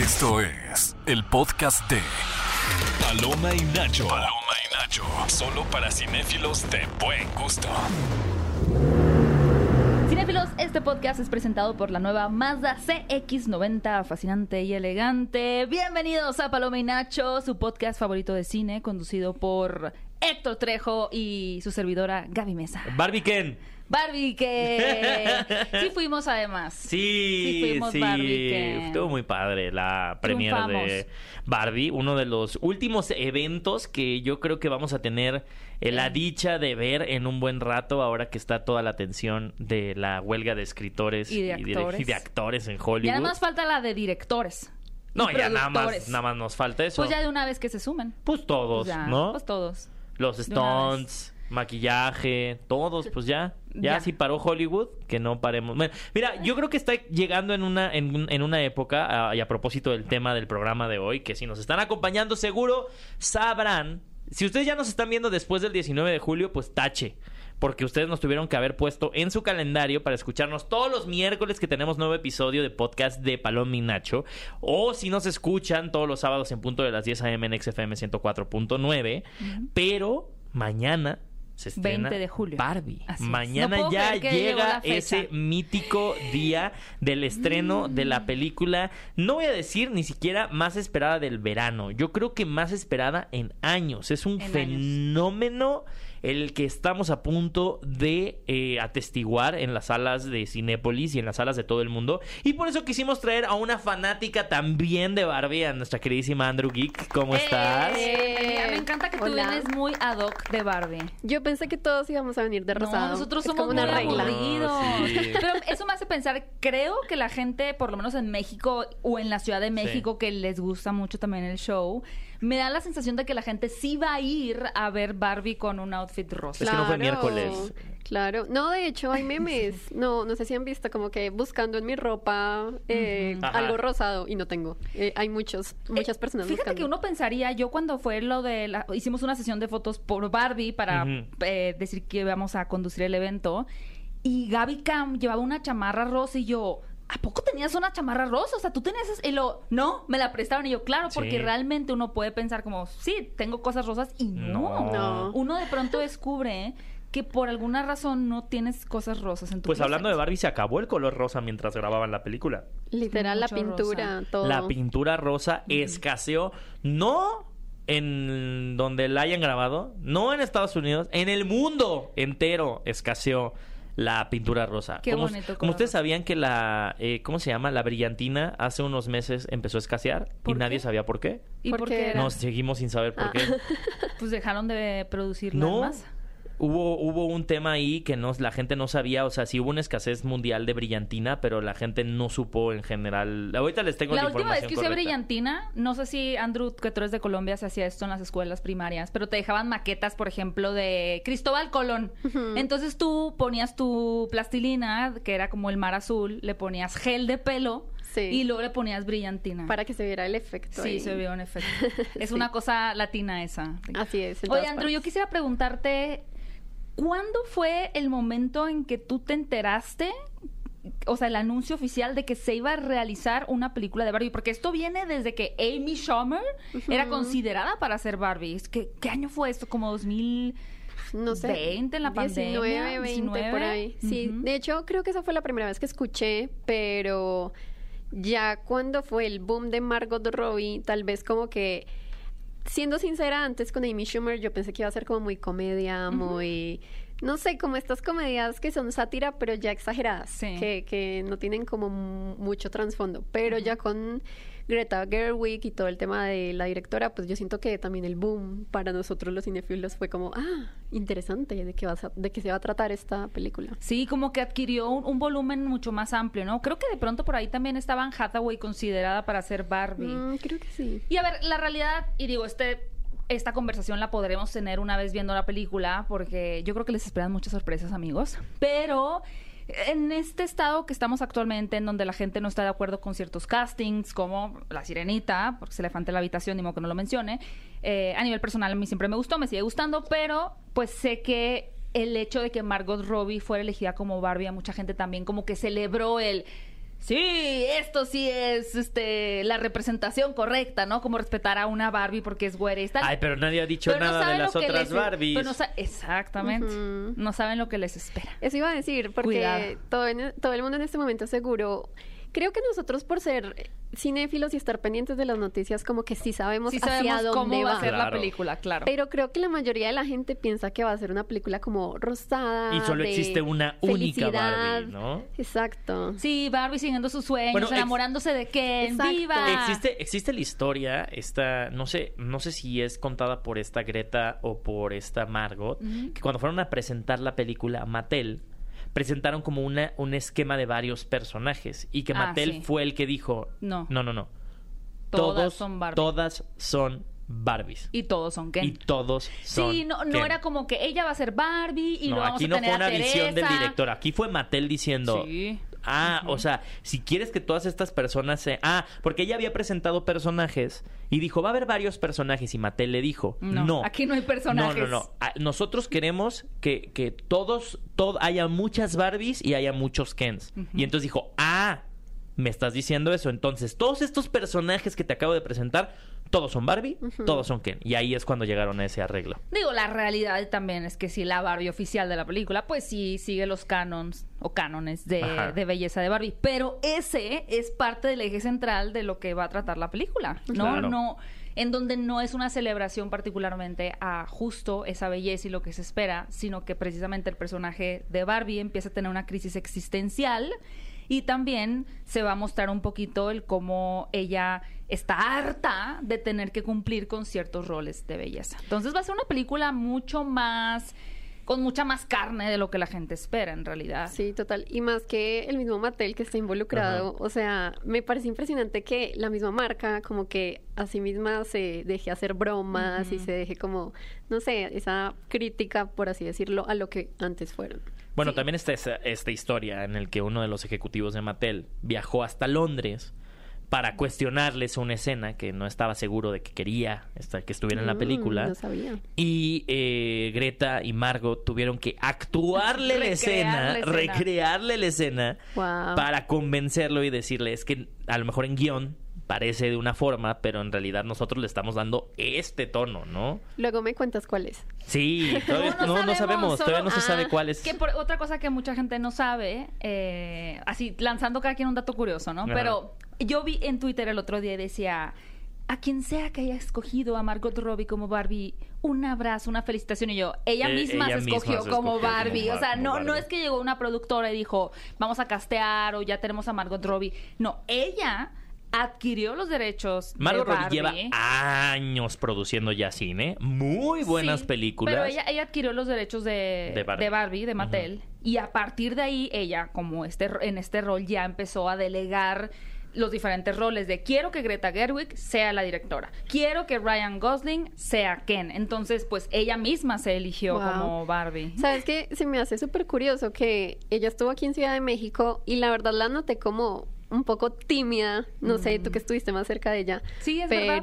Esto es el podcast de Paloma y Nacho. Paloma y Nacho. Solo para cinéfilos de buen gusto. Cinéfilos, este podcast es presentado por la nueva Mazda CX90, fascinante y elegante. Bienvenidos a Paloma y Nacho, su podcast favorito de cine, conducido por Héctor Trejo y su servidora Gaby Mesa. Barbie Ken. Barbie, que sí fuimos además. Sí, fuimos sí. Barbie, Estuvo muy padre la premiere de. Barbie, uno de los últimos eventos que yo creo que vamos a tener eh, la dicha de ver en un buen rato ahora que está toda la atención de la huelga de escritores Y de actores. y de actores en Y Hollywood. además falta la de directores. no, y ya nada más, nada más nos falta eso. Pues ya de una vez que se sumen. Pues todos, Pues ya, ¿no? Pues todos. Los stunts, maquillaje, todos, pues ya. Ya, Ya. si paró Hollywood, que no paremos. Bueno, mira, yo creo que está llegando en una, en, en una época, y a propósito del tema del programa de hoy, que si nos están acompañando, seguro sabrán. Si ustedes ya nos están viendo después del 19 de julio, pues tache. Porque ustedes nos tuvieron que haber puesto en su calendario para escucharnos todos los miércoles que tenemos nuevo episodio de podcast de Paloma y Nacho. O si nos escuchan todos los sábados en punto de las 10 a.m. en XFM 104.9. Pero mañana se estrena 20 de julio. Barbie. Así. Mañana No ya llega ese mítico día del estreno de Mm. la película. No voy a decir ni siquiera más esperada del verano. Yo creo que más esperada en años. Es un En años. El que estamos a punto de eh, atestiguar en las salas de Cinépolis y en las salas de todo el mundo. Y por eso quisimos traer a una fanática también de Barbie, a nuestra queridísima Andrew Geek. ¿Cómo estás? Eh, me encanta que tú Hola. vienes muy ad hoc de Barbie. Yo pensé que todos íbamos a venir de rosado. No, nosotros somos como una muy regla. aburridos. No, sí. Pero eso me hace pensar, creo que la gente, por lo menos en México o en la Ciudad de México, que les gusta mucho también el show, me da la sensación de que la gente sí va a ir a ver Barbie con un outfit rosa. Es que no fue miércoles. Claro. No, de hecho hay memes. No, no sé si han visto como que buscando en mi ropa eh, algo rosado y no tengo. Eh, hay muchos, muchas personas Fíjate buscando. que uno pensaría, yo cuando fue lo de la, hicimos una sesión de fotos por Barbie para eh, decir que íbamos a conducir el evento y Gaby Cam llevaba una chamarra rosa y yo, ¿a poco tenías una chamarra rosa? O sea, tú tenías es-?" y lo, no, me la prestaron y yo, claro, porque Sí. realmente uno puede pensar como, sí, tengo cosas rosas y no. No. No. Uno de pronto descubre que por alguna razón no tienes cosas rosas en tu Pues hablando de. Barbie, se acabó el color rosa mientras grababan la película. Literal, la pintura, rosa. todo. La pintura rosa escaseó, no en donde la hayan grabado, no en Estados Unidos, en el mundo entero escaseó la pintura rosa. Qué como, bonito como ustedes sabían que la, eh, ¿cómo se llama? La brillantina hace unos meses empezó a escasear y ¿Por nadie sabía por qué. ¿Y ¿Por por qué era? Nos seguimos sin saber por Ah. qué. Pues dejaron de producirla No. más. Hubo, hubo un tema ahí que no, la gente no sabía, o sea, sí hubo una escasez mundial de brillantina, pero la gente no supo en general. Ahorita les tengo la, La última vez que usé correcta. brillantina, no sé si Andrew, que tú eres de Colombia, se hacía esto en las escuelas primarias, pero te dejaban maquetas, por ejemplo, de Cristóbal Colón. Entonces tú ponías tu plastilina, que era como el mar azul, le ponías gel de pelo Sí. y luego le ponías brillantina. Para que se viera el efecto. Sí, ahí. se vio un efecto. Es Sí. una cosa latina esa. Así es. Oye, Andrew, yo quisiera preguntarte, ¿cuándo fue el momento en que tú te enteraste, o sea, el anuncio oficial de que se iba a realizar una película de Barbie? Porque esto viene desde que Amy Schumer era considerada para hacer Barbie. ¿Qué año fue esto? ¿Como 2000? no sé, 20 en la 19, pandemia, 20 por 19. ahí. Sí, de hecho creo que esa fue la primera vez que escuché, pero ya cuando fue el boom de Margot Robbie, tal vez como que siendo sincera, antes con Amy Schumer yo pensé que iba a ser como muy comedia, muy no sé, como estas comedias que son sátira, pero ya exageradas, Sí. que, que no tienen como mu- mucho trasfondo. Pero ya con Greta Gerwig y todo el tema de la directora, pues yo siento que también el boom para nosotros los cinefilos fue como, ah, interesante de qué, vas a- de qué se va a tratar esta película. Sí, como que adquirió un, un volumen mucho más amplio, ¿no? Creo que de pronto por ahí también estaba Anne Hathaway considerada para ser Barbie. Mm, creo que sí. Y a ver, la realidad, y digo, este, esta conversación la podremos tener una vez viendo la película, porque yo creo que les esperan muchas sorpresas, amigos. Pero en este estado que estamos actualmente, en donde la gente no está de acuerdo con ciertos castings, como La Sirenita, porque se le falta la habitación, ni modo que no lo mencione, eh, a nivel personal a mí siempre me gustó, me sigue gustando, pero pues sé que el hecho de que Margot Robbie fuera elegida como Barbie, a mucha gente también como que celebró el sí, esto sí es este la representación correcta, ¿no? Como respetar a una Barbie porque es güera y tal. Ay, pero nadie ha dicho Pero no nada de las lo que otras les- Barbies. pero no sa- Exactamente. No saben lo que les espera. Eso iba a decir, porque todo, en- todo el mundo en este momento seguro. Creo que nosotros, por ser cinéfilos y estar pendientes de las noticias, como que sí sabemos Sí hacia dónde cómo va a ser la película, claro. Pero creo que la mayoría de la gente piensa que va a ser una película como rosada. Y solo de existe una única felicidad. Barbie, ¿no? Exacto. Sí, Barbie siguiendo sus sueños, Bueno, enamorándose de Ken. Exacto. ¡Viva! Existe, existe la historia, esta, no sé, no sé si es contada por esta Greta o por esta Margot, que cuando fueron a presentar la película a Mattel, presentaron como una, un esquema de varios personajes y que Ah, Mattel sí. fue el que dijo, No. no, no, no. Todas Todos son Barbie. Todas son Barbies. Y todos son Ken. Y todos son Sí, no, no Ken. era como que ella va a ser Barbie y no, lo vamos aquí a no tener fue una a visión del director, aquí fue Mattel diciendo, Sí. Ah, o sea, si quieres que todas estas personas se... Ah, porque ella había presentado personajes y dijo, va a haber varios personajes y Mattel le dijo, No, no. aquí no hay personajes. No, no, no. Ah, Nosotros queremos que, que todos, todo, haya muchas Barbies y haya muchos Kens. Y entonces dijo, ah, me estás diciendo eso. Entonces, todos estos personajes que te acabo de presentar, todos son Barbie, todos son Ken. Y ahí es cuando llegaron a ese arreglo. Digo, la realidad también es que si la Barbie oficial de la película, pues sí sigue los canons o cánones de, belleza de Barbie. Pero ese es parte del eje central de lo que va a tratar la película, ¿no? Claro. No, en donde no es una celebración particularmente a justo esa belleza y lo que se espera, sino que precisamente el personaje de Barbie empieza a tener una crisis existencial y también se va a mostrar un poquito el cómo ella está harta de tener que cumplir con ciertos roles de belleza. Entonces va a ser una película mucho más con mucha más carne de lo que la gente espera en realidad. Sí, total. Y más que el mismo Mattel que está involucrado, o sea, me parece impresionante que la misma marca como que a sí misma se deje hacer bromas y se deje como, no sé, esa crítica, por así decirlo, a lo que antes fueron. Bueno, Sí. también está esa- esta historia en el que uno de los ejecutivos de Mattel viajó hasta Londres para cuestionarles una escena que no estaba seguro de que quería esta- que estuviera en la Mm, película. No sabía. Y eh, Greta y Margot tuvieron que actuarle la escena, la escena. recrearle la escena Wow. para convencerlo y decirle es que a lo mejor en guion parece de una forma, pero en realidad nosotros le estamos dando este tono, ¿no? Luego me cuentas cuál es. Sí, todavía no, No, no no sabemos, todavía no se sabe ah, cuál es. Que por, otra cosa que mucha gente no sabe, eh, así lanzando cada quien un dato curioso, ¿no? Ajá. Pero yo vi en Twitter el otro día y decía, a quien sea que haya escogido a Margot Robbie como Barbie, un abrazo, una felicitación. Y yo, ella Eh, misma ella se misma escogió se como escogió como Barbie. Bar- o sea, no, no es que llegó una productora y dijo, vamos a castear o ya tenemos a Margot Robbie. No, ella adquirió los derechos Margot de Robbie Barbie. lleva años produciendo ya cine, muy buenas Sí, películas. Pero ella, ella adquirió los derechos de, De de Barbie. Barbie, de, Mattel, y a partir de ahí ella, como este en este rol, ya empezó a delegar los diferentes roles de quiero que Greta Gerwig sea la directora, quiero que Ryan Gosling sea Ken. Entonces, pues ella misma se eligió Wow. como Barbie. ¿Sabes qué? Se me hace súper curioso que ella estuvo aquí en Ciudad de México y la verdad la noté como un poco tímida. No sé, tú que estuviste más cerca de ella. Sí, es verdad.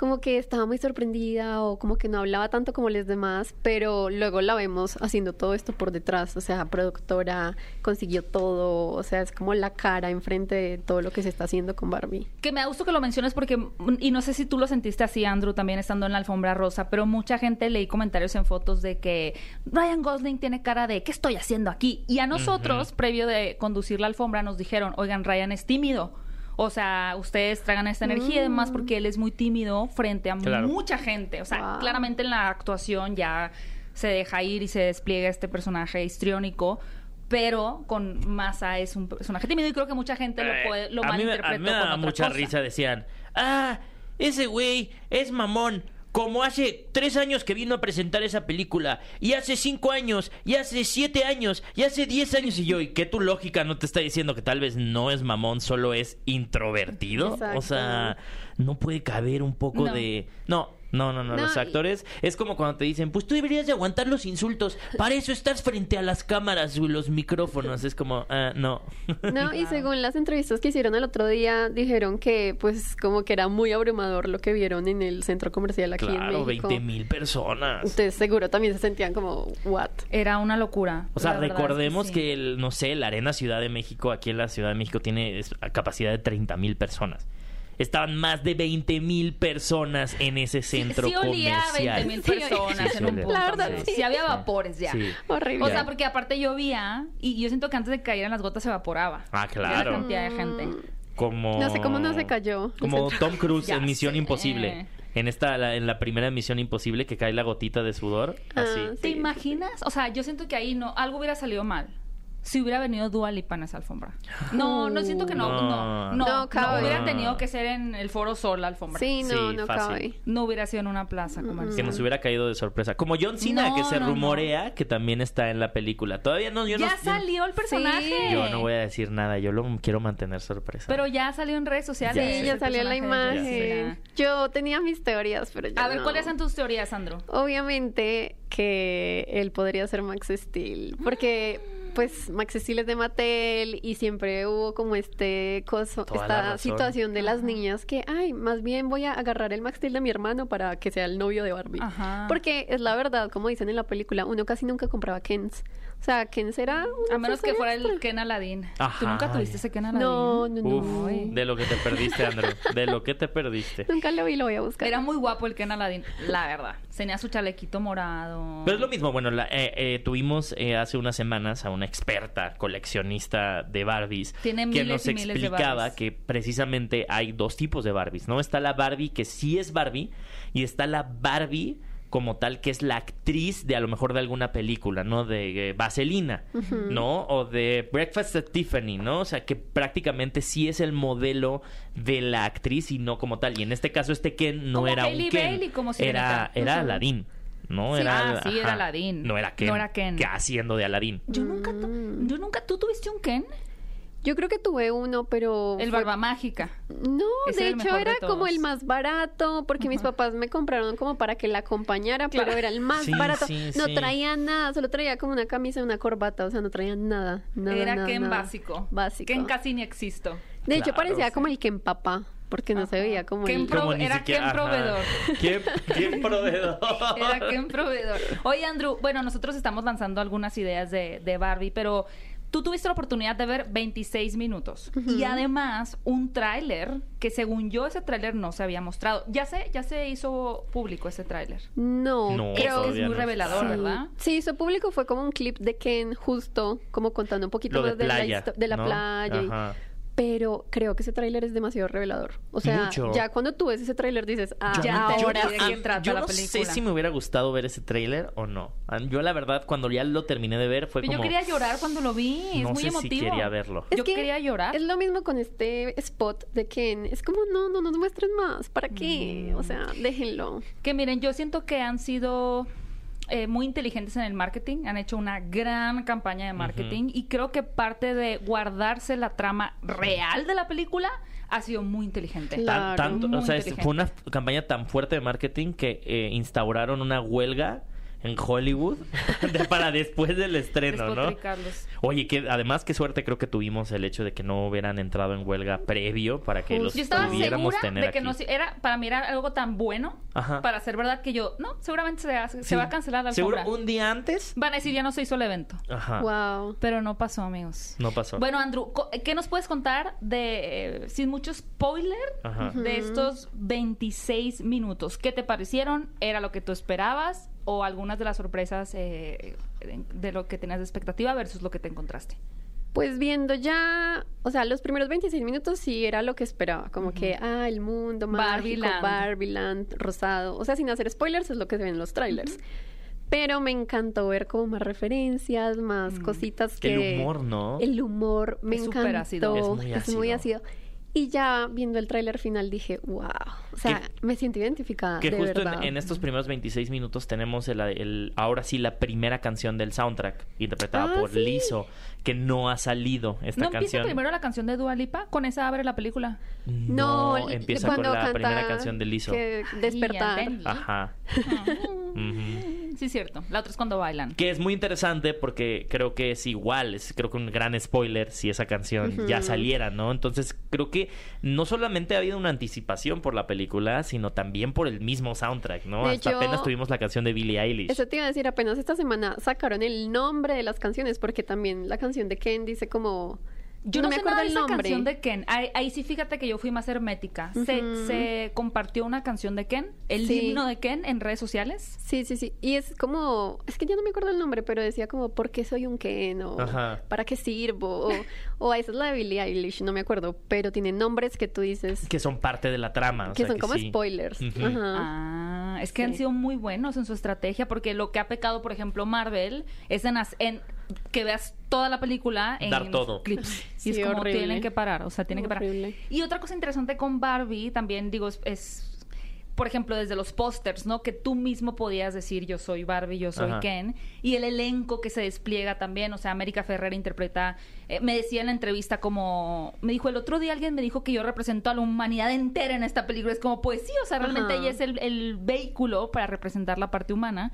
Como que estaba muy sorprendida o como que no hablaba tanto como los demás, pero luego la vemos haciendo todo esto por detrás, o sea, productora, consiguió todo, o sea, es como la cara enfrente de todo lo que se está haciendo con Barbie. Que me da gusto que lo menciones porque, mm, y no sé si tú lo sentiste así, Andrew, también estando en la alfombra rosa, pero mucha gente leí comentarios en fotos de que Ryan Gosling tiene cara de ¿qué estoy haciendo aquí? Y a nosotros, previo de conducir la alfombra, nos dijeron, oigan, Ryan es tímido. O sea, ustedes tragan esta energía y demás porque él es muy tímido frente a Claro. mucha gente. O sea, Wow. claramente en la actuación ya se deja ir y se despliega este personaje histriónico. Pero con Masa es un personaje tímido y creo que mucha gente lo, Eh, puede, lo a mí, me- malinterpretó a mí me otra mucha cosa. risa. Decían, ah, ese güey es mamón. Como hace tres años que vino a presentar esa película, y hace cinco años, y hace siete años, y hace diez años, y yo, ¿y qué tu lógica no te está diciendo que tal vez no es mamón, solo es introvertido? Exacto. O sea, no puede caber un poco No. de... No, No, no, no, No, los y- actores es como cuando te dicen, pues tú deberías de aguantar los insultos, para eso estás frente a las cámaras y los micrófonos, es como, ah, no. No, y según las entrevistas que hicieron el otro día, dijeron que pues como que era muy abrumador lo que vieron en el centro comercial aquí claro, en México. 20 mil personas. Entonces seguro también se sentían como, what? Era una locura. O sea, es recordemos sí. que, el, no sé, la Arena Ciudad de México, aquí en la Ciudad de México, tiene capacidad de 30 mil personas. Estaban más de 20 mil personas en ese centro sí olía a comercial. 20 mil Sí, personas sí, en un olía. punto. La verdad, sí. sí. había vapores ya. Sí. Horrible. O sea, porque aparte llovía y yo siento que antes de que cayeran las gotas se evaporaba. Ah, De La claro. cantidad de gente. Como... No sé cómo no se cayó Como Tom Cruise Ya en Misión sé. Imposible. En esta, la- en la primera Misión Imposible que cae la gotita de sudor. Ah, Así. sí. ¿Te imaginas? O sea, yo siento que ahí no, algo hubiera salido mal. Si hubiera venido Dua Lipa en esa alfombra. No, no siento que no, No. no, no. No cabe. hubieran tenido que ser en el Foro Sol la alfombra. Sí, no, Sí, no fácil. cabe. No hubiera sido en una plaza comercial. Que nos hubiera caído de sorpresa. Como John Cena, No, que se no, no. rumorea que también está en la película. Todavía no, yo no ya salió el personaje. Sí. Yo no voy a decir nada, yo lo quiero mantener sorpresa. Pero ya salió en redes sociales. Ya Sí, ya salió la imagen. Yo tenía mis teorías, pero ya A ver, no. ¿cuáles son tus teorías, Sandro? Obviamente que él podría ser Max Steel, porque pues Max Steel es de Mattel y siempre hubo como este coso, Toda esta situación de las niñas que, ay, más bien voy a agarrar el Max Steel de mi hermano para que sea el novio de Barbie. Ajá. Porque es la verdad, como dicen en la película, uno casi nunca compraba Kens. O sea, era un A menos que fuera el Ken Aladdin. ¿Tú Ajá. nunca tuviste ese Ken Aladdin? No, no, no. Uf, de lo que te perdiste, Andrew. De lo que te perdiste. Nunca lo vi, lo voy a buscar. Era muy guapo el Ken Aladdin, la verdad. Tenía su chalequito morado. Pero es lo mismo, bueno, la- eh, eh, tuvimos eh, hace unas semanas a una experta coleccionista de Barbies Tiene que miles nos y miles de explicaba que precisamente hay dos tipos de Barbies, ¿no? Está la Barbie que sí es Barbie y está la Barbie como tal que es la actriz de a lo mejor de alguna película, ¿no? De eh, Vaselina, ¿no? O de Breakfast at Tiffany, ¿no? O sea, que prácticamente sí es el modelo de la actriz y no como tal. Y en este caso este Ken no Como era Hailey un Ken, Bailey, como era, Sirenita. era Ujú. Aladdin. ¿no? Sí, era, ah, sí, era Aladdin. No era Ken. No era Ken. Que haciendo de Aladdin. Yo nunca, Mm. yo nunca, ¿tú tuviste un Ken? Yo creo que tuve uno, pero... El fue- Barba Mágica. No, Ese de era hecho de era como el más barato, porque mis papás me compraron como para que la acompañara, Claro. pero era el más Sí, barato. sí, no sí. traía nada, solo traía como una camisa y una corbata, o sea, no traía nada. nada era nada, Ken nada. básico. Básico. Ken casi ni existo. De hecho, parecía sí. como el Ken papá, porque no se veía como el... Pro- Como ni era siquiera- ajá. proveedor. ¿Quién, quién proveedor? Era Ken proveedor. Oye, Andrew, bueno, nosotros estamos lanzando algunas ideas de, de Barbie, pero tú tuviste la oportunidad de ver 26 minutos. Y además, un tráiler, que según yo ese tráiler no se había mostrado. Ya se, ya se hizo público ese tráiler. No, No, Creo que es muy no. revelador, Sí. ¿verdad? Sí, hizo público fue como un clip de Ken justo como contando un poquito Lo de más de, la, de la ¿no? playa. y-. pero creo que ese tráiler es demasiado revelador. O sea, Mucho. ya cuando tú ves ese tráiler dices, ah, Yo- ya yo- ahora yo- sí. de qué trata yo la no película. sé si me hubiera gustado ver ese tráiler o no. Yo la verdad cuando ya lo terminé de ver fue Pero como yo quería llorar cuando lo vi. Es no muy sé emotivo. si quería verlo. Es yo que quería llorar. Es lo mismo con este spot de Ken. Es como, no, no nos muestren más. ¿Para qué? Mm. O sea, déjenlo. Que miren, yo siento que han sido eh, muy inteligentes en el marketing, han hecho una gran campaña de marketing y creo que parte de guardarse la trama real de la película ha sido muy inteligente. Tan- Claro, tanto, muy o sea, fue una campaña tan fuerte de marketing que eh, instauraron una huelga en Hollywood de- para después del estreno, ¿no? Oye, que además qué suerte creo que tuvimos el hecho de que no hubieran entrado en huelga previo para que los Yo estaba pudiéramos segura tener de que aquí. no era para mirar algo tan bueno Ajá. para ser verdad que yo no seguramente se, hace- se Sí. va a cancelar la Seguro un día antes. Van a decir ya no se hizo el evento, Ajá. Wow. pero no pasó, amigos. No pasó. Bueno, Andrew, ¿qué nos puedes contar de, eh, sin mucho spoiler, Ajá. de estos 26 minutos? ¿Qué te parecieron? ¿Era lo que tú esperabas? ¿O algunas de las sorpresas eh, de lo que tenías de expectativa versus lo que te encontraste? Pues viendo ya, o sea, los primeros 26 minutos sí era lo que esperaba, como que, ah, el mundo mágico, Barbieland. Rosado, o sea, sin hacer spoilers es lo que se ve en los trailers. Pero me encantó ver como más referencias, más cositas que... El humor, ¿no? El humor me Es súper encantó. ácido. Es muy Es muy ácido. ácido. Y ya viendo el tráiler final dije, wow, o sea, Que- me siento identificada, Que de justo en, verdad. en estos primeros 26 minutos tenemos el, el- ahora sí la primera canción del soundtrack interpretada Ah, por sí. Lizzo, que no ha salido esta ¿No empieza canción. primero la canción de Dua Lipa? Con esa abre la película. No, l- empieza con la canta primera canción de Lizzo. que despertar. Ajá. Ujú. Sí, cierto. La otra es cuando bailan. Que es muy interesante porque creo que es igual, es creo que un gran spoiler si esa canción ya saliera, ¿no? Entonces creo que no solamente ha habido una anticipación por la película, sino también por el mismo soundtrack, ¿no? De Hasta apenas tuvimos la canción de Billie Eilish. Eso te iba a decir, apenas esta semana sacaron el nombre de las canciones, porque también la canción de Ken dice como... Yo no, me sé acuerdo nada el esa nombre. canción de Ken. Ahí, ahí sí fíjate que yo fui más hermética. se, compartió una canción de Ken, el Sí. himno de Ken en redes sociales. Sí, sí, sí. Y es como, es que ya no me acuerdo el nombre, pero decía como, ¿por qué soy un Ken? O Ajá. ¿para qué sirvo? O, o esa es la de Billie Eilish, no me acuerdo. Pero tiene nombres que tú dices que son parte de la trama. o que sea son como sí. spoilers. Ajá. Ah, es que han sido muy buenos en su estrategia, porque lo que ha pecado, por ejemplo, Marvel, es en, as- en que veas toda la película en Dar todo. clips. Sí, y es como horrible. tienen que parar, o sea, tienen que parar. Y otra cosa interesante con Barbie, también digo, es, es, por ejemplo, desde los pósters, ¿no? Que tú mismo podías decir yo soy Barbie, yo soy Ajá. Ken. Y el elenco que se despliega también, o sea, América Ferrer interpreta, eh, me decía en la entrevista como, me dijo el otro día alguien me dijo que yo represento a la humanidad entera en esta película. Es como, pues sí, o sea, realmente Ajá. ella es el, el vehículo para representar la parte humana.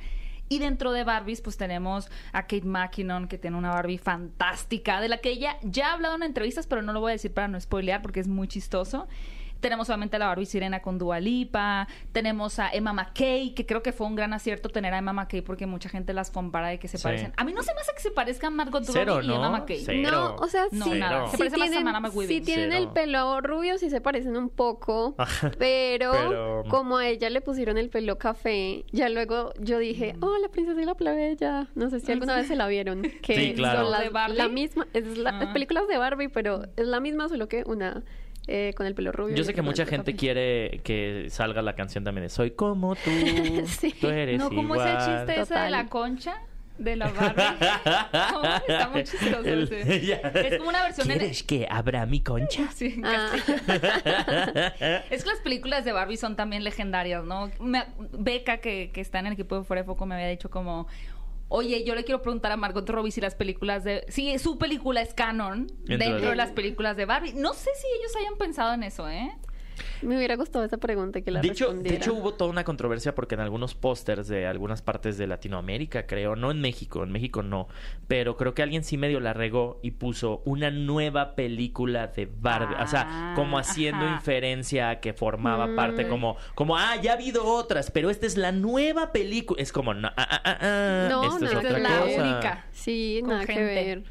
Y dentro de Barbies, pues tenemos a Kate McKinnon, que tiene una Barbie fantástica, de la que ella ya ha hablado en entrevistas, pero no lo voy a decir para no spoilear porque es muy chistoso. Tenemos obviamente a la Barbie Sirena con Dua Lipa. Tenemos a Emma McKay, que creo que fue un gran acierto tener a Emma McKay porque mucha gente las compara de que se Sí. parecen. A mí no se me hace que se parezcan Margot Cero, Robbie y ¿no? Emma McKay. Cero. No, o sea, No, sí, nada. Se sí parece más a tienen, Samara McWhibben. sí tienen Cero. el pelo rubio, sí se parecen un poco, pero, Pero- como a ella le pusieron el pelo café, ya luego yo dije, Mm. oh, la princesa y la plebeya. No sé si alguna vez se la vieron, que Sí, claro. son las- ¿De Barbie? la misma, es la, Ah. películas de Barbie, pero es la misma, solo que una eh, con el pelo rubio. Yo sé que mucha gente quiere que salga la canción también de Soy como tú, Sí. tú eres No, ¿cómo es el igual. chiste ese de la concha? De la Barbie. No, está muy chistoso El-. Es como una versión en- ¿Quieres que abra mi concha? Sí, en Ah. Es que las películas de Barbie son también legendarias, ¿no? Me- Beca, que, que está en el equipo de Fuera de Foco, me había dicho como... Oye, yo le quiero preguntar a Margot Robbie si las películas de... Si su película es canon Dentro dentro, de- de las películas de Barbie. No sé si ellos hayan pensado en eso, ¿eh? Me hubiera gustado esa pregunta que la De hecho, de hecho, hubo toda una controversia porque en algunos pósters de algunas partes de Latinoamérica, creo, no en México, en México no, pero creo que alguien sí medio la regó y puso una nueva película de Barbie, o sea, Ah, como haciendo ajá. inferencia a que formaba Mm. parte como, como, ah, ya ha habido otras, pero esta es la nueva película, es como, no, ah, ah, ah, ah, No, esta es nada otra que la cosa. única. Sí, con nada que gente. ver.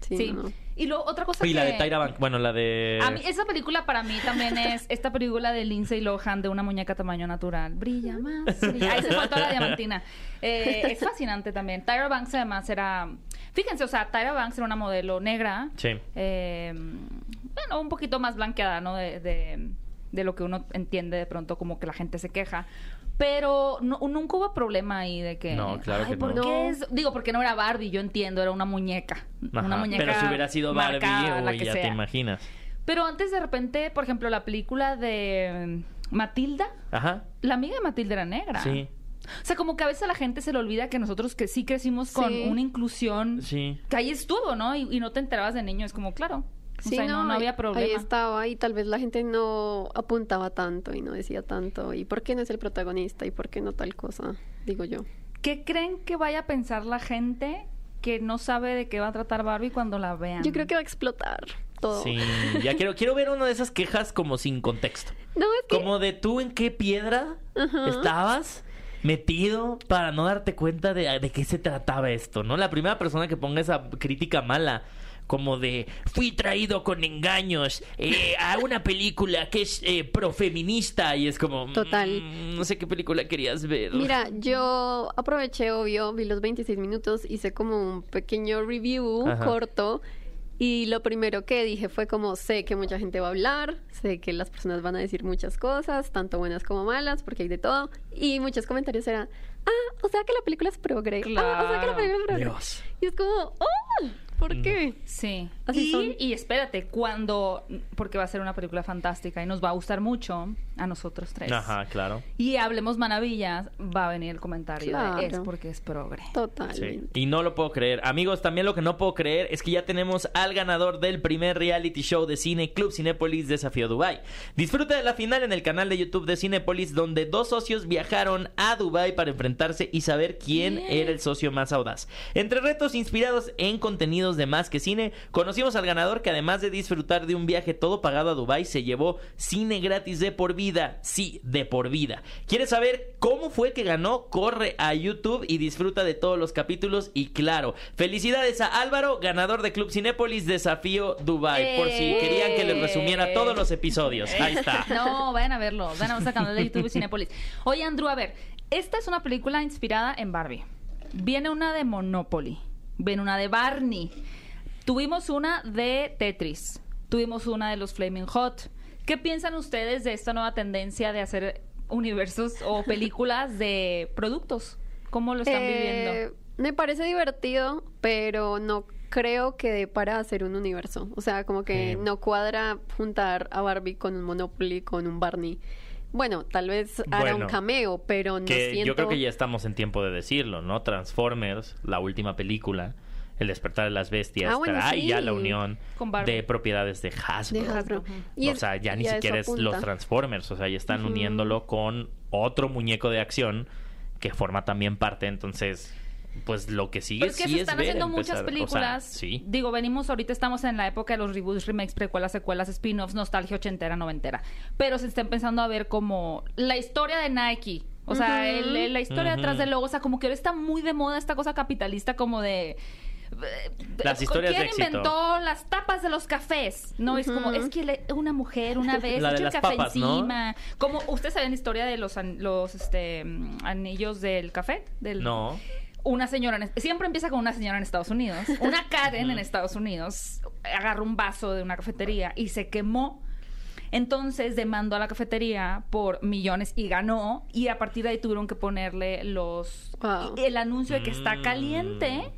Sí, Sí. no. Y luego otra cosa Y que... la de Tyra Banks, bueno, la de... A mí, esa película para mí también es esta película de Lindsay Lohan de una muñeca tamaño natural. Brilla más. brilla. Ahí se faltó la diamantina. Eh, es fascinante también. Tyra Banks además era... Fíjense, o sea, Tyra Banks era una modelo negra. Sí. eh, bueno, un poquito más blanqueada, ¿no? De, de- de lo que uno entiende de pronto como que la gente se queja. Pero no- nunca hubo problema ahí de que... No, claro "Ay, que ¿por no". qué es-?" Digo, porque no era Barbie, yo entiendo, era una muñeca. Ajá, Una muñeca pero si hubiera sido Barbie, marcada, que ya te sea. imaginas. Pero antes de repente, por ejemplo, la película de mm, Matilda, Ajá, la amiga de Matilda era negra. sí, O sea, como que a veces a la gente se le olvida que nosotros que sí crecimos con Sí. una inclusión sí. que ahí estuvo, ¿no? Y, y no te enterabas de niño, es como, claro. O sea, no, no ahí- había problema. Ahí estaba y tal vez la gente no apuntaba tanto y no decía tanto. ¿Y por qué no es el protagonista? ¿Y por qué no tal cosa? Digo yo. ¿Qué creen que vaya a pensar la gente que no sabe de qué va a tratar Barbie cuando la vean? Yo creo que va a explotar todo. Sí, ya quiero, quiero ver una de esas quejas como sin contexto. No, es que... Como de tú en qué piedra estabas metido para no darte cuenta de, de qué se trataba esto, ¿no? La primera persona que ponga esa crítica mala, como de fui traído con engaños eh, a una película que es eh, profeminista y es como... Total. mm, no sé qué película querías ver. Mira, yo aproveché, obvio, vi los 26 minutos, hice como un pequeño review Ajá. corto y lo primero que dije fue como sé que mucha gente va a hablar, sé que las personas van a decir muchas cosas, tanto buenas como malas, porque hay de todo, y muchos comentarios eran, ah, o sea que la película es progre, ah, o sea que la Claro. película es progre. Dios. Y es como, oh, ¿Por qué? Sí. Así y, son. y espérate, cuando, porque va a ser una película fantástica y nos va a gustar mucho a nosotros tres. Ajá, claro. Y hablemos maravillas, va a venir el comentario Claro. de es porque es progre. Totalmente. Sí. Y no lo puedo creer. Amigos, también lo que no puedo creer es que ya tenemos al ganador del primer reality show de cine Club Cinépolis Desafío Dubai. Disfruta de la final en el canal de YouTube de Cinépolis donde dos socios viajaron a Dubai para enfrentarse y saber quién Bien. era el socio más audaz. Entre retos inspirados en contenidos de más que cine, conocimos al ganador que además de disfrutar de un viaje todo pagado a Dubai se llevó cine gratis de por vida. Sí, de por vida. ¿Quieres saber cómo fue que ganó? Corre a YouTube y disfruta de todos los capítulos y claro, felicidades a Álvaro, ganador de Club Cinépolis Desafío Dubai, por si ¡Eh! querían que les resumiera todos los episodios. Ahí está. No, vayan a verlo. Vayan a nuestro canal de YouTube Cinepolis. Oye, Andrew, a ver, esta es una película inspirada en Barbie. Viene una de Monopoly. Viene una de Barney. Tuvimos una de Tetris. Tuvimos una de los Flaming Hot. ¿Qué piensan ustedes de esta nueva tendencia de hacer universos o películas de productos? ¿Cómo lo están Eh, viviendo? Me parece divertido, pero no creo que dé para hacer un universo. O sea, como que Sí. no cuadra juntar a Barbie con un Monopoly, con un Barney. Bueno, tal vez hará Bueno, un cameo, pero no que siento... yo creo que ya estamos en tiempo de decirlo, ¿no? Transformers, la última película, El despertar de las bestias, Ah, bueno, trae sí. ya la unión de propiedades de Hasbro. De Hasbro. O sea, ya ni siquiera es los Transformers, o sea, ya están uniéndolo con otro muñeco de acción que forma también parte, entonces, pues lo que sigue Porque sí se es están ver haciendo empezar- muchas o sea, películas. sí. Digo, venimos ahorita, estamos en la época de los reboots, remakes, precuelas, secuelas, spin-offs, nostalgia ochentera, noventera. Pero se está empezando a ver como la historia de Nike. O sea, el- el- la historia Ujú. detrás del logo. O sea, como que ahora está muy de moda esta cosa capitalista como de... Las historias de ¿Quién éxito. inventó las tapas de los cafés? No, es como, es que le- una mujer una vez La de echó el café papas, ¿no? encima. Como, ¿ustedes saben la historia de los, an- los este, anillos del café? Del, No. Una señora, en- siempre empieza con una señora en Estados Unidos, una Karen en Estados Unidos, agarró un vaso de una cafetería y se quemó. Entonces demandó a la cafetería por millones y ganó. Y a partir de ahí tuvieron que ponerle los Wow. el anuncio de que está Mm. caliente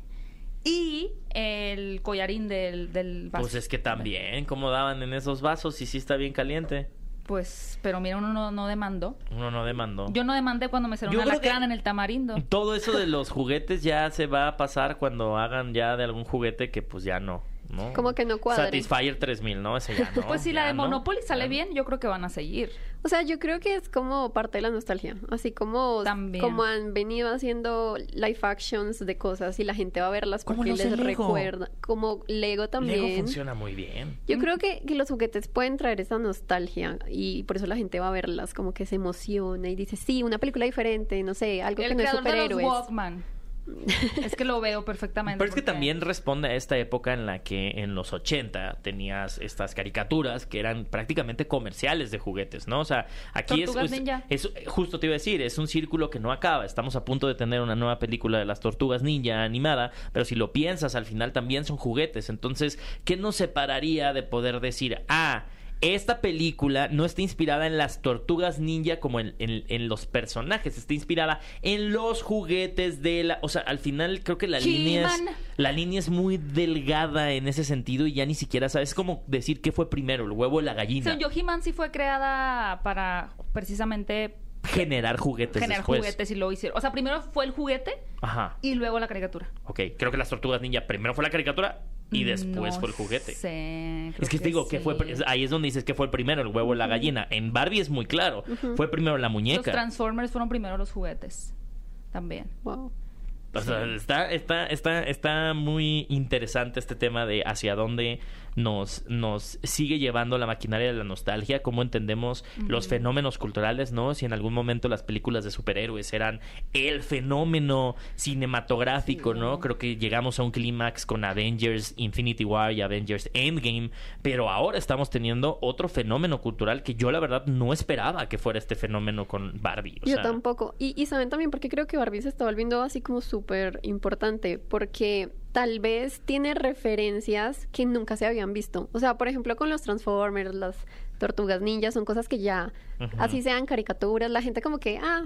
y el collarín del, del vaso. Pues es que también, ¿cómo daban en esos vasos? Y sí está bien caliente. Pues, pero mira, uno no, no demandó. Uno no demandó. Yo no demandé cuando me que- alacrán en el tamarindo. Todo eso de los juguetes ya se va a pasar cuando hagan ya de algún juguete que pues ya no, ¿no? Como que no cuadre. Satisfyer 3000, ¿no? Ese ya no. Pues si la de no, Monopoly sale bien, yo creo que van a seguir. O sea, yo creo que es como parte de la nostalgia. Así como, También. como han venido haciendo live actions de cosas y la gente va a verlas porque les Lego. recuerda. Como Lego también. Lego funciona muy bien. Yo creo que, que los juguetes pueden traer esa nostalgia y por eso la gente va a verlas, como que se emociona y dice, sí, una película diferente, no sé, algo el que no es creador de los superhéroes. Walkman. Es que lo veo perfectamente. Pero es que porque- también responde a esta época en la que en los 80 tenías estas caricaturas que eran prácticamente comerciales de juguetes, ¿no? O sea, aquí es- Ninja. es- justo te iba a decir, es un círculo que no acaba. Estamos a punto de tener una nueva película de las Tortugas Ninja animada, pero si lo piensas, al final también son juguetes. Entonces, ¿qué nos separaría de poder decir, ah, esta película no está inspirada en las tortugas ninja como en, en- en los personajes, está inspirada en los juguetes de la... O sea, al final creo que la línea es, la línea es muy delgada en ese sentido y ya ni siquiera sabes. Es como decir qué fue primero, el huevo o la gallina. Yo, He-Man sí fue creada para precisamente Generar juguetes generar después. juguetes y lo hicieron. O sea, primero fue el juguete Ajá. y luego la caricatura. Ok, creo que las tortugas ninja primero fue la caricatura y después No fue el juguete. sé, creo Es que te digo que sí. fue ahí es donde dices que fue el primero el huevo o la gallina. En Barbie es muy claro. Fue primero la Los muñeca. Transformers fueron primero los juguetes. También. Wow. O sea, está, está, está, está muy interesante este tema de hacia dónde nos, nos sigue llevando la maquinaria de la nostalgia, cómo entendemos los fenómenos culturales, ¿no? Si en algún momento las películas de superhéroes eran el fenómeno cinematográfico, ¿no? Creo que llegamos a un clímax con Avengers Infinity War y Avengers Endgame, pero ahora estamos teniendo otro fenómeno cultural que yo la verdad no esperaba que fuera este fenómeno con Barbie. o Yo sea, tampoco. Y, y saben también porque creo que Barbie se está volviendo así como súper importante, porque tal vez tiene referencias que nunca se habían visto. O sea, por ejemplo, con los Transformers, las tortugas ninjas, son cosas que ya, así sean caricaturas, la gente como que, ah,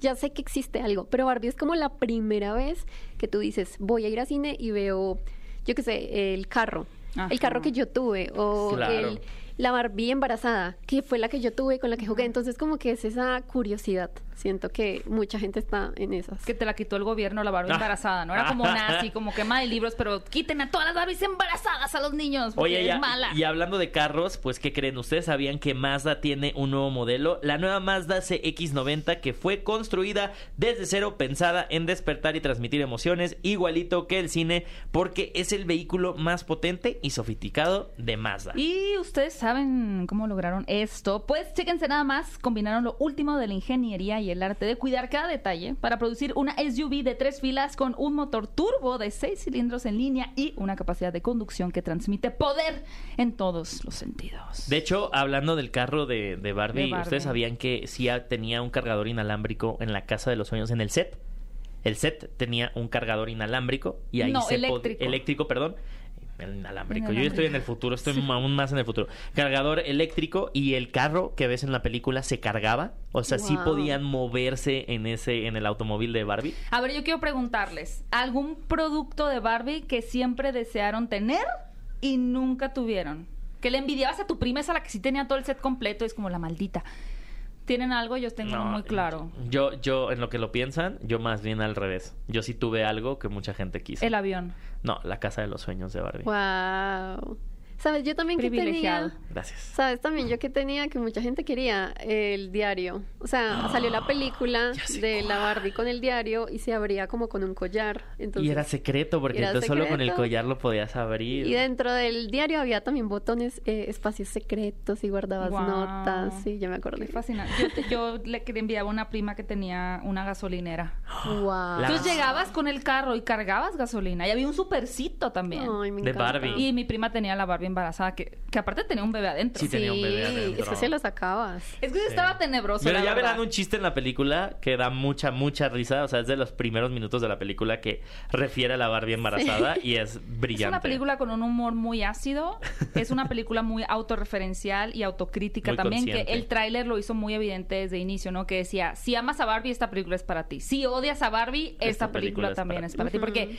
ya sé que existe algo. Pero Barbie es como la primera vez que tú dices, voy a ir a cine y veo yo qué sé, el carro. Ajá. El carro que yo tuve o Claro. el, la Barbie embarazada, que fue la que yo tuve con la que jugué. Entonces como que es esa curiosidad. Siento que mucha gente está en esas. Que te la quitó el gobierno la Barbie Ah. embarazada, ¿no? Era como nazi, como quema de libros, pero quiten a todas las Barbies embarazadas a los niños. porque Oye, es ya, mala. y hablando de carros, pues ¿qué creen? ¿Ustedes sabían que Mazda tiene un nuevo modelo? La nueva Mazda CX-90 que fue construida desde cero, pensada en despertar y transmitir emociones, igualito que el cine, porque es el vehículo más potente y sofisticado de Mazda. Y ustedes saben cómo lograron esto. Pues chéquense nada más, combinaron lo último de la ingeniería y el arte de cuidar cada detalle para producir una SUV de tres filas con un motor turbo de seis cilindros en línea y una capacidad de conducción que transmite poder en todos los sentidos. De hecho, hablando del carro de, de Barbie, De Barbie. ¿ustedes sabían que sí tenía un cargador inalámbrico en la casa de los sueños, en el set? El set tenía un cargador inalámbrico y ahí No, se eléctrico. eléctrico, perdón. El inalámbrico. Yo estoy en el futuro, estoy aún más en el futuro. Cargador eléctrico y el carro que ves en la película se cargaba. O sea, sí podían moverse en ese, en el automóvil de Barbie. A ver, yo quiero preguntarles, ¿algún producto de Barbie que siempre desearon tener y nunca tuvieron? Que le envidiabas a tu prima esa la que sí tenía todo el set completo, es como la maldita. ¿Tienen algo? Yo tengo No, muy claro. Yo, yo, en lo que lo piensan, yo más bien al revés. Yo sí tuve algo que mucha gente quiso. El avión. No, la casa de los sueños de Barbie. Wow. ¿Sabes? Yo también que Privilegiado. tenía... Gracias. ¿Sabes también yo que tenía que mucha gente quería? El diario. O sea, salió la película de la Barbie con el diario y se abría como con un collar. Entonces, y era secreto, porque era entonces solo con el collar lo podías abrir. Y dentro del diario había también botones, eh, espacios secretos y guardabas Guau. notas. Sí, ya me acordé. Qué fascinante. Yo, te- yo le enviaba una prima que tenía una gasolinera. Wow. La- Entonces llegabas con el carro y cargabas gasolina. Y había un supercito también. Ay, me De. Barbie. Y mi prima tenía la Barbie embarazada, que, que aparte tenía un bebé adentro. Sí, tenía un bebé adentro. es que se lo sacabas. Es que sí estaba tenebroso. Pero la ya verdad. verán un chiste en la película que da mucha, mucha risa. O sea, es de los primeros minutos de la película que refiere a la Barbie embarazada y es brillante. Es una película con un humor muy ácido. Es una película muy autorreferencial y autocrítica Muy también. consciente. Que el tráiler lo hizo muy evidente desde inicio, ¿no? Que decía: si amas a Barbie, esta película es para ti. Si odias a Barbie, esta, Esta película película, es también para es ti. para ti. Porque,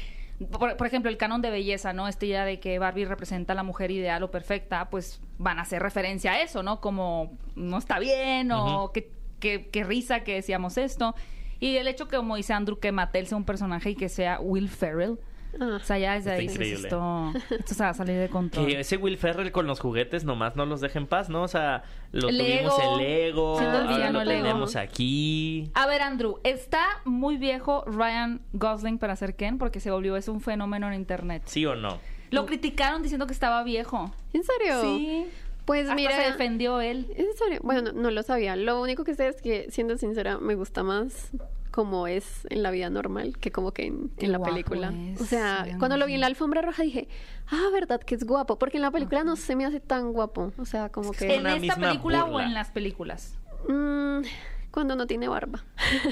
por, por ejemplo, el canon de belleza, ¿no? Esta idea de que Barbie representa a la mujer ideal o perfecta, pues van a hacer referencia a eso, ¿no? Como no está bien o Ujú. que, que, que risa que decíamos esto. Y el hecho que, como dice Andrew, que Mattel sea un personaje y que sea Will Ferrell. Ah, O sea, ya desde Está ahí dices, increíble. esto, esto se va a salir de control. Que ese Will Ferrell con los juguetes nomás no los deja en paz, ¿no? O sea, lo El tuvimos Lego. el Lego, Siendo el ahora lo Lego. tenemos aquí. A ver, Andrew, ¿está muy viejo Ryan Gosling para ser Ken? Porque se volvió es un fenómeno en internet. ¿Sí o no? Lo criticaron diciendo que estaba viejo. ¿En serio? Sí. Pues Hasta mira. se defendió él. ¿En serio? Bueno, no, no lo sabía. Lo único que sé es que, siendo sincera, me gusta más como es en la vida normal que como que en, en la película. es, o sea, cuando lo vi en la alfombra roja dije, ah, verdad que es guapo, porque en la película no se me hace tan guapo. O sea, como que... ¿En una esta película o en las películas? Mm, cuando no tiene barba.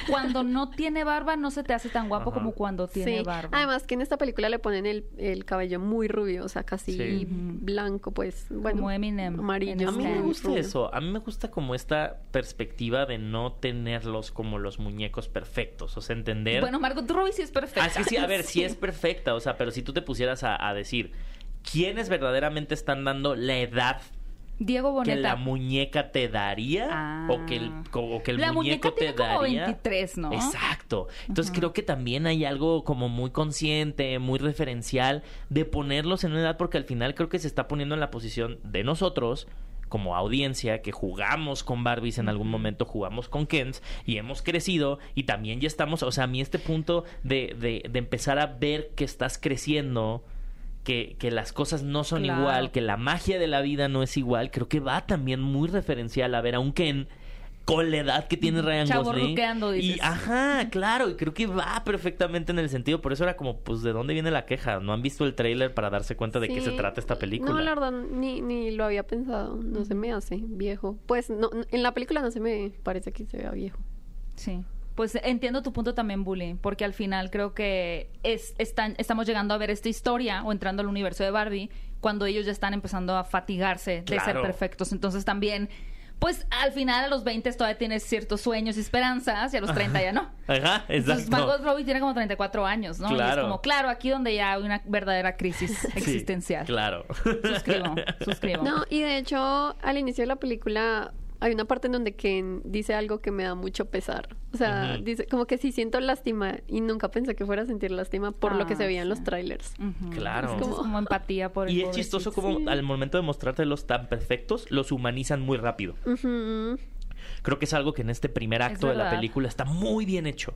Cuando no tiene barba no se te hace tan guapo Ajá. como cuando tiene sí. barba. Además que en esta película le ponen el, el cabello muy rubio, o sea, casi Sí. blanco, pues, bueno, Como Eminem amarillo. en A mí me gusta rubio. eso. A mí me gusta como esta perspectiva de no tenerlos como los muñecos perfectos. O sea, entender. Bueno, Margot Robbie sí es perfecta. Ah, es que sí, a ver, sí es perfecta. O sea, pero si tú te pusieras a, a decir quiénes verdaderamente están dando la edad Diego que la Boneta. muñeca te daría Ah. o que el, co- o que el La muñeco muñeca te como daría. 23, ¿no? Exacto. Entonces creo que también hay algo como muy consciente, muy referencial de ponerlos en una edad porque al final creo que se está poniendo en la posición de nosotros como audiencia que jugamos con Barbies en algún momento, jugamos con Kens y hemos crecido y también ya estamos, o sea, a mí este punto de, de, de empezar a ver que estás creciendo, que, que las cosas no son Claro. igual, que la magia de la vida no es igual, creo que va también muy referencial a ver a un Ken con la edad que tiene Ryan Gosling. Chavorruqueando, Y ajá, claro, y creo que va perfectamente en el sentido, por eso era como, pues, ¿de dónde viene la queja? No han visto el tráiler para darse cuenta de qué se trata esta película. No, la verdad, ni, ni lo había pensado. No se me hace viejo. Pues no, en la película no se me parece que se vea viejo. Sí. Pues entiendo tu punto también, Bully, porque al final creo que es, están, estamos llegando a ver esta historia o entrando al universo de Barbie cuando ellos ya están empezando a fatigarse de ser perfectos. Entonces también, pues al final a los 20 todavía tienes ciertos sueños y esperanzas y a los 30 ya no. Ajá, Entonces exacto. Margot Robbie tiene como 34 años, ¿no? Y Claro. es como, claro, aquí donde ya hay una verdadera crisis Sí, existencial. claro. Suscribo, suscribo. No, y de hecho, al inicio de la película hay una parte en donde Ken dice algo que me da mucho pesar. O sea, dice como que sí siento lástima y nunca pensé que fuera a sentir lástima por lo que Ah, se veía en sí. los trailers. Claro. Es como, empatía por el Y es chistoso como al momento de mostrártelos tan perfectos, los humanizan muy rápido. Creo que es algo que en este primer acto de la película está muy bien hecho.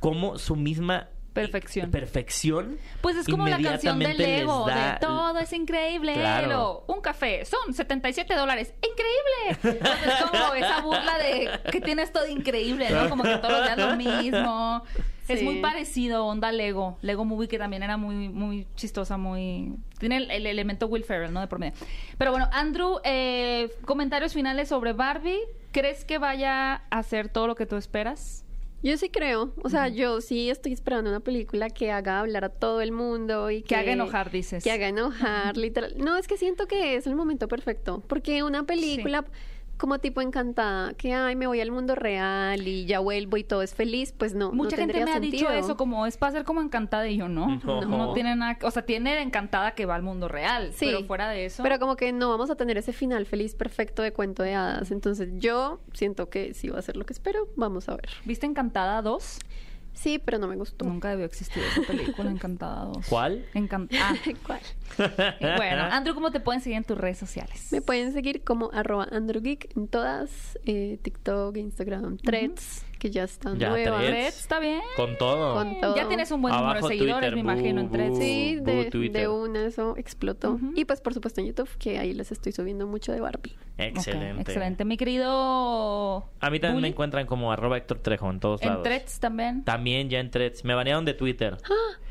Como su misma Perfección. perfección Pues es como la canción del Lego, da- de todo es increíble. Claro. Lego. Un café, son 77 dólares. ¡Increíble! Entonces, es como esa burla de que tienes todo increíble, ¿no? Como que todos los días lo mismo. Es muy parecido, onda Lego. Lego Movie, que también era muy, muy chistosa, muy... Tiene el, el elemento Will Ferrell, ¿no? De por medio. Pero bueno, Andrew, eh, comentarios finales sobre Barbie. ¿Crees que vaya a hacer todo lo que tú esperas? Yo sí creo, o sea, yo sí estoy esperando una película que haga hablar a todo el mundo y que, Que haga enojar, dices. Que haga enojar, literal. No, es que siento que es el momento perfecto, porque una película como tipo encantada, que ay, me voy al mundo real y ya vuelvo y todo es feliz, pues no, Mucha no gente me ha dicho eso, como es para ser como encantada y yo no. No. No, tiene nada, o sea, tiene de encantada que va al mundo real, Sí, pero fuera de eso. Pero como que no vamos a tener ese final feliz perfecto de cuento de hadas. Entonces yo siento que sí va a ser lo que espero. Vamos a ver. ¿Viste Encantada 2? Sí, pero no me gustó. Nunca debió existir esa película, Encantada 2. ¿Cuál? Encantada. ¿Cuál? bueno, Andrew, ¿cómo te pueden seguir en tus redes sociales? Me pueden seguir como arroba AndrewGeek en todas, eh, TikTok, Instagram, Threads, que ya están Ya, nuevas. Threads. Threads, ¿está bien? Con todo. Con todo. Ya tienes un buen número Abajo de seguidores, Twitter, me imagino, en Threads. Sí, de, Twitter. de una eso explotó. Ujú. Y pues por supuesto en YouTube, que ahí les estoy subiendo mucho de Barbie. Excelente. Ok, excelente. Mi querido... A mí también me Bully, encuentran como arroba Héctor Trejo en todos En lados. Threads también. También ya en Threads. Me banearon de Twitter.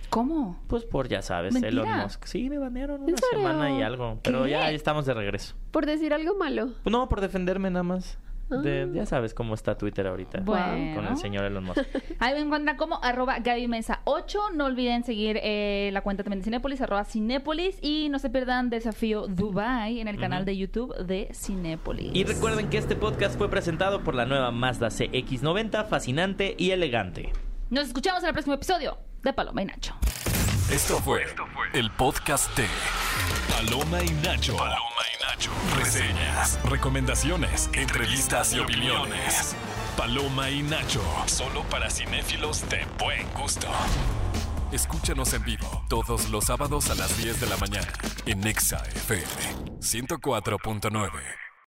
¿Cómo? Pues por, ya sabes, ¿Mentira? Elon Musk. Sí, me banearon ¿En una semana y algo. Pero ¿Qué? ya, ya estamos de regreso. Por decir algo malo. No, por defenderme nada más. De- Ah. Ya sabes cómo está Twitter ahorita. Bueno. Con el señor Elon Musk. Ahí me encuentran como arroba Gaby Mesa 8. No olviden seguir eh, la cuenta también de Cinépolis, arroba Cinépolis. Y no se pierdan Desafío Dubai en el canal de YouTube de Cinépolis. Y recuerden que este podcast fue presentado por la nueva Mazda CX90, fascinante y elegante. Nos escuchamos en el próximo episodio de Paloma y Nacho. Esto fue el podcast de Paloma y Nacho. Paloma y Nacho. Reseñas, recomendaciones, entrevistas y opiniones. Paloma y Nacho. Solo para cinéfilos de buen gusto. Escúchanos en vivo todos los sábados a las 10 de la mañana en Nexa FM 104.9.